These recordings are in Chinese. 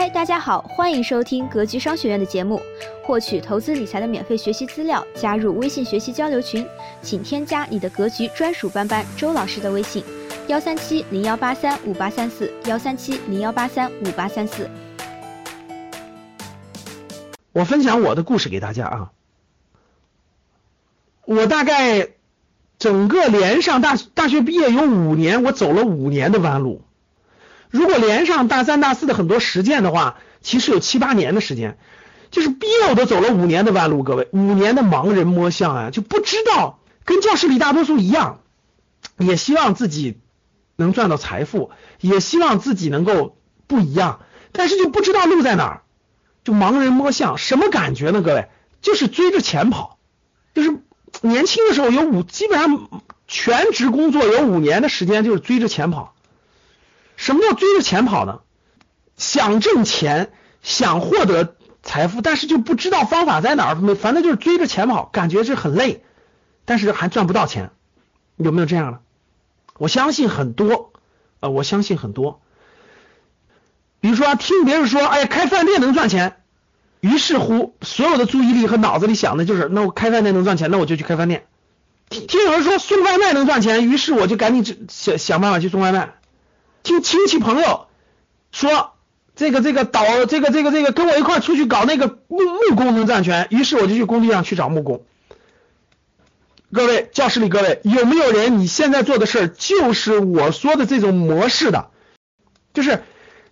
嗨，大家好，欢迎收听格局商学院的节目，获取投资理财的免费学习资料，加入微信学习交流群，请添加你的格局专属班班周老师的微信：幺三七零幺八三五八三四，幺三七零幺八三五八三四。我分享我的故事给大家啊，我大概整个连上大大学毕业有五年，我走了五年的弯路。如果连上大三、大四的很多实践的话，其实有七八年的时间，就是毕业我都走了五年的弯路。各位，五年的盲人摸象啊，就不知道跟教室里大多数一样，也希望自己能赚到财富，也希望自己能够不一样，但是就不知道路在哪儿，就盲人摸象，什么感觉呢？各位，就是追着钱跑，就是年轻的时候有五，基本上全职工作有五年的时间就是追着钱跑。什么叫追着钱跑呢？想挣钱，想获得财富，但是就不知道方法在哪儿，反正就是追着钱跑，感觉是很累，但是还赚不到钱，有没有这样的？我相信很多，呃，我相信很多。比如说听别人说，哎，开饭店能赚钱，于是乎所有的注意力和脑子里想的就是，那我开饭店能赚钱，那我就去开饭店。听听有人说送外卖能赚钱，于是我就赶紧想想办法去送外卖。听亲戚朋友说，这个这个导这个这个这个跟我一块出去搞那个木木工能赚钱，于是我就去工地上去找木工。各位教室里各位有没有人你现在做的事儿就是我说的这种模式的？就是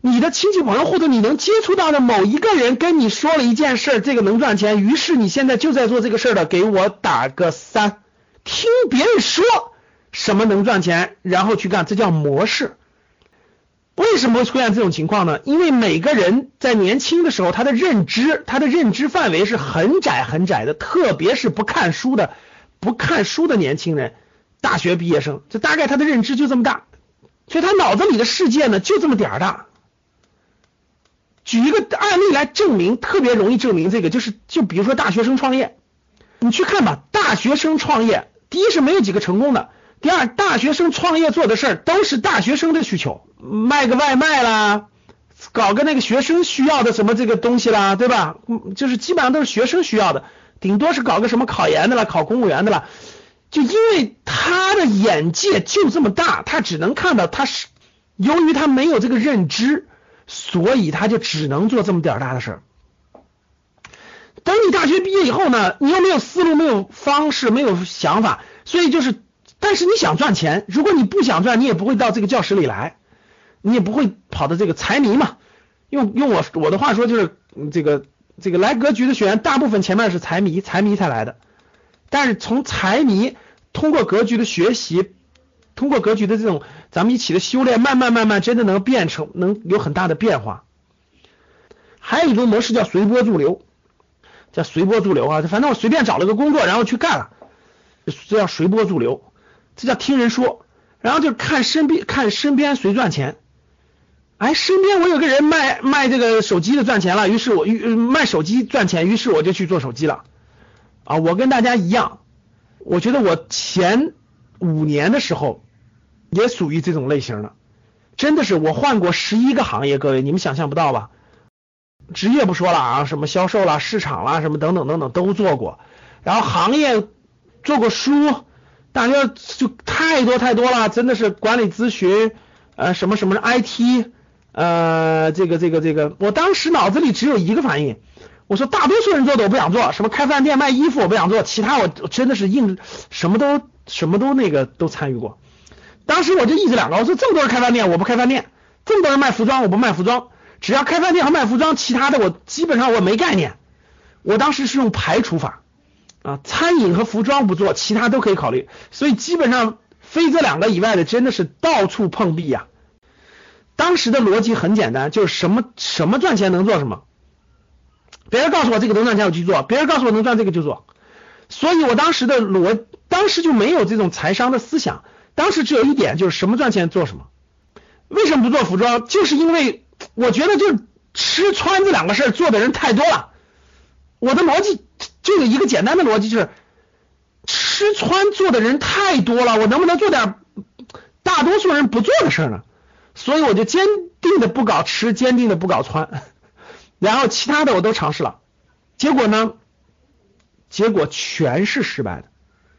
你的亲戚朋友或者你能接触到的某一个人跟你说了一件事，这个能赚钱，于是你现在就在做这个事儿的，给我打个三。听别人说什么能赚钱，然后去干，这叫模式。为什么会出现这种情况呢？因为每个人在年轻的时候，他的认知，他的认知范围是很窄很窄的，特别是不看书的、不看书的年轻人，大学毕业生，这大概他的认知就这么大，所以他脑子里的世界呢就这么点儿大。举一个案例来证明，特别容易证明这个，就是就比如说大学生创业，你去看吧，大学生创业，第一是没有几个成功的。第二，大学生创业做的事儿都是大学生的需求，卖个外卖啦，搞个那个学生需要的什么这个东西啦，对吧？就是基本上都是学生需要的，顶多是搞个什么考研的啦，考公务员的啦。就因为他的眼界就这么大，他只能看到他是，由于他没有这个认知，所以他就只能做这么点儿大的事儿。等你大学毕业以后呢，你又没有思路，没有方式，没有想法，所以就是。但是你想赚钱，如果你不想赚，你也不会到这个教室里来，你也不会跑到这个财迷嘛。用用我我的话说，就是这个这个来格局的学员，大部分前面是财迷，财迷才来的。但是从财迷通过格局的学习，通过格局的这种咱们一起的修炼，慢慢慢慢真的能变成能有很大的变化。还有一种模式叫随波逐流，叫随波逐流啊，反正我随便找了个工作，然后去干了，这叫随波逐流。这叫听人说，然后就看身边看身边谁赚钱，哎，身边我有个人卖卖这个手机的赚钱了，于是我卖手机赚钱，于是我就去做手机了。啊，我跟大家一样，我觉得我前五年的时候也属于这种类型的，真的是我换过十一个行业，各位你们想象不到吧？职业不说了啊，什么销售啦、市场啦，什么等等等等都做过，然后行业做过书。大家就太多太多了，真的是管理咨询，呃，什么什么 IT，呃，这个这个这个，我当时脑子里只有一个反应，我说大多数人做的我不想做，什么开饭店卖衣服我不想做，其他我真的是硬什么都什么都那个都参与过。当时我就一直两个，我说这么多人开饭店我不开饭店，这么多人卖服装我不卖服装，只要开饭店和卖服装，其他的我基本上我没概念。我当时是用排除法。啊，餐饮和服装不做，其他都可以考虑。所以基本上非这两个以外的，真的是到处碰壁呀。当时的逻辑很简单，就是什么什么赚钱能做什么。别人告诉我这个能赚钱，我去做；别人告诉我能赚这个就做。所以我当时的逻，当时就没有这种财商的思想。当时只有一点，就是什么赚钱做什么。为什么不做服装？就是因为我觉得就吃穿这两个事儿做的人太多了。我的逻辑。就有一个简单的逻辑，就是吃穿做的人太多了，我能不能做点大多数人不做的事呢？所以我就坚定的不搞吃，坚定的不搞穿。然后其他的我都尝试了，结果呢？结果全是失败的。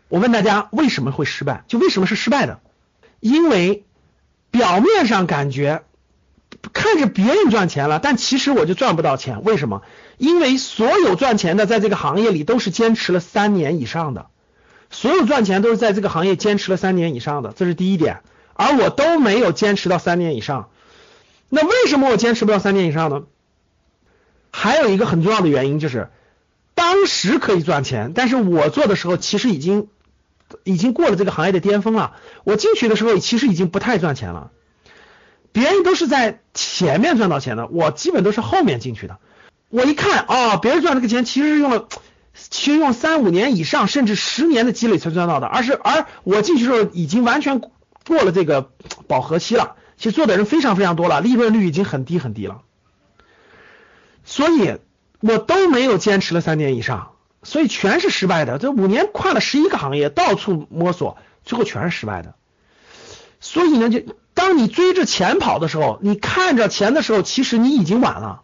我问大家为什么会失败？就为什么是失败的？因为表面上感觉看着别人赚钱了，但其实我就赚不到钱。为什么？因为所有赚钱的在这个行业里都是坚持了三年以上的，所有赚钱都是在这个行业坚持了三年以上的，这是第一点。而我都没有坚持到三年以上。那为什么我坚持不到三年以上呢？还有一个很重要的原因就是，当时可以赚钱，但是我做的时候其实已经已经过了这个行业的巅峰了。我进去的时候其实已经不太赚钱了，别人都是在前面赚到钱的，我基本都是后面进去的。我一看啊，别人赚这个钱其实是用了，其实用三五年以上甚至十年的积累才赚到的，而是而我进去的时候已经完全过了这个饱和期了。其实做的人非常非常多了，利润率已经很低很低了，所以我都没有坚持了三年以上，所以全是失败的。这五年跨了十一个行业，到处摸索，最后全是失败的。所以呢，就当你追着钱跑的时候，你看着钱的时候，其实你已经晚了。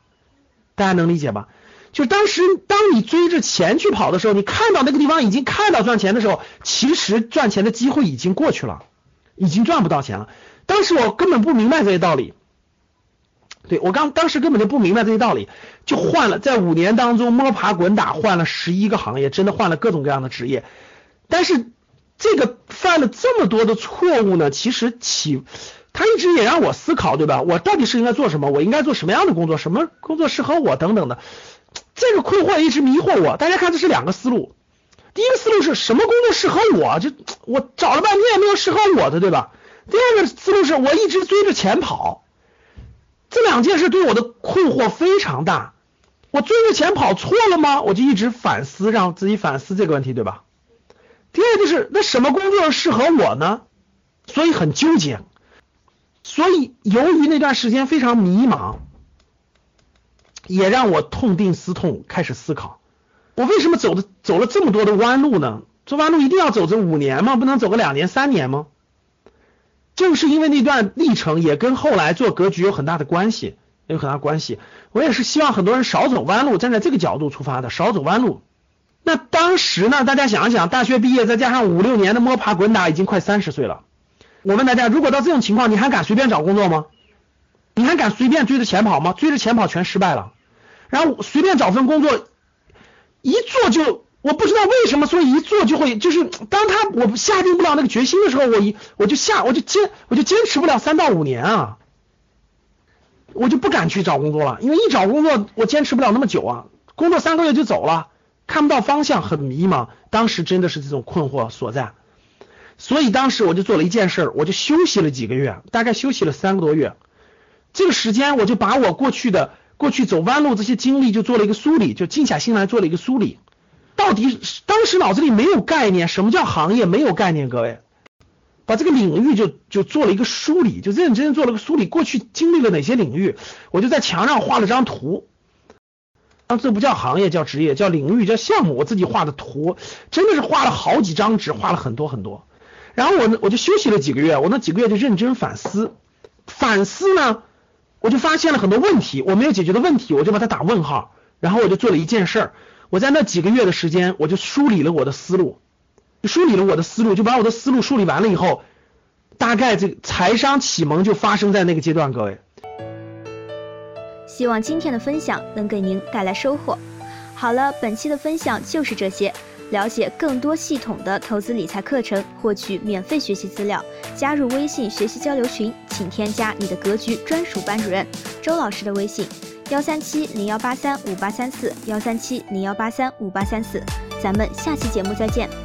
大家能理解吧？就当时当你追着钱去跑的时候，你看到那个地方已经看到赚钱的时候，其实赚钱的机会已经过去了，已经赚不到钱了。当时我根本不明白这些道理，对我刚当时根本就不明白这些道理，就换了在五年当中摸爬滚打换了十一个行业，真的换了各种各样的职业。但是这个犯了这么多的错误呢，其实起他一直也让我思考，对吧？我到底是应该做什么？我应该做什么样的工作？什么工作适合我？等等的，这个困惑一直迷惑我。大家看，这是两个思路。第一个思路是什么工作适合我？就我找了半天也没有适合我的，对吧？第二个思路是我一直追着钱跑，这两件事对我的困惑非常大。我追着钱跑错了吗？我就一直反思，让自己反思这个问题，对吧？就是那什么工作适合我呢？所以很纠结。所以由于那段时间非常迷茫，也让我痛定思痛，开始思考，我为什么走的走了这么多的弯路呢？这弯路一定要走这五年吗？不能走个两年、三年吗？正是因为那段历程，也跟后来做格局有很大的关系，有很大关系。我也是希望很多人少走弯路，站在这个角度出发的，少走弯路。那当时呢？大家想一想，大学毕业再加上五六年的摸爬滚打，已经快三十岁了。我问大家，如果到这种情况，你还敢随便找工作吗？你还敢随便追着钱跑吗？追着钱跑全失败了。然后随便找份工作，一做就。我不知道为什么，所以一做就会，就是当他我下定不了那个决心的时候，我一我就下我就坚我就坚持不了三到五年啊，我就不敢去找工作了，因为一找工作我坚持不了那么久啊，工作三个月就走了，看不到方向，很迷茫。当时真的是这种困惑所在，所以当时我就做了一件事，我就休息了几个月，大概休息了三个多月，这个时间我就把我过去的过去走弯路这些经历就做了一个梳理，就静下心来做了一个梳理。到底当时脑子里没有概念，什么叫行业？没有概念，各位，把这个领域就就做了一个梳理，就认真做了个梳理。过去经历了哪些领域？我就在墙上画了张图。啊，这不叫行业，叫职业，叫领域，叫项目。我自己画的图，真的是画了好几张纸，画了很多很多。然后我我就休息了几个月，我那几个月就认真反思。反思呢，我就发现了很多问题，我没有解决的问题，我就把它打问号。然后我就做了一件事儿。我在那几个月的时间，我就梳理了我的思路，梳理了我的思路，就把我的思路梳理完了以后，大概这个财商启蒙就发生在那个阶段。各位，希望今天的分享能给您带来收获。好了，本期的分享就是这些。了解更多系统的投资理财课程，获取免费学习资料，加入微信学习交流群，请添加你的格局专属班主任周老师的微信。幺三七零幺八三五八三四，幺三七零幺八三五八三四，咱们下期节目再见。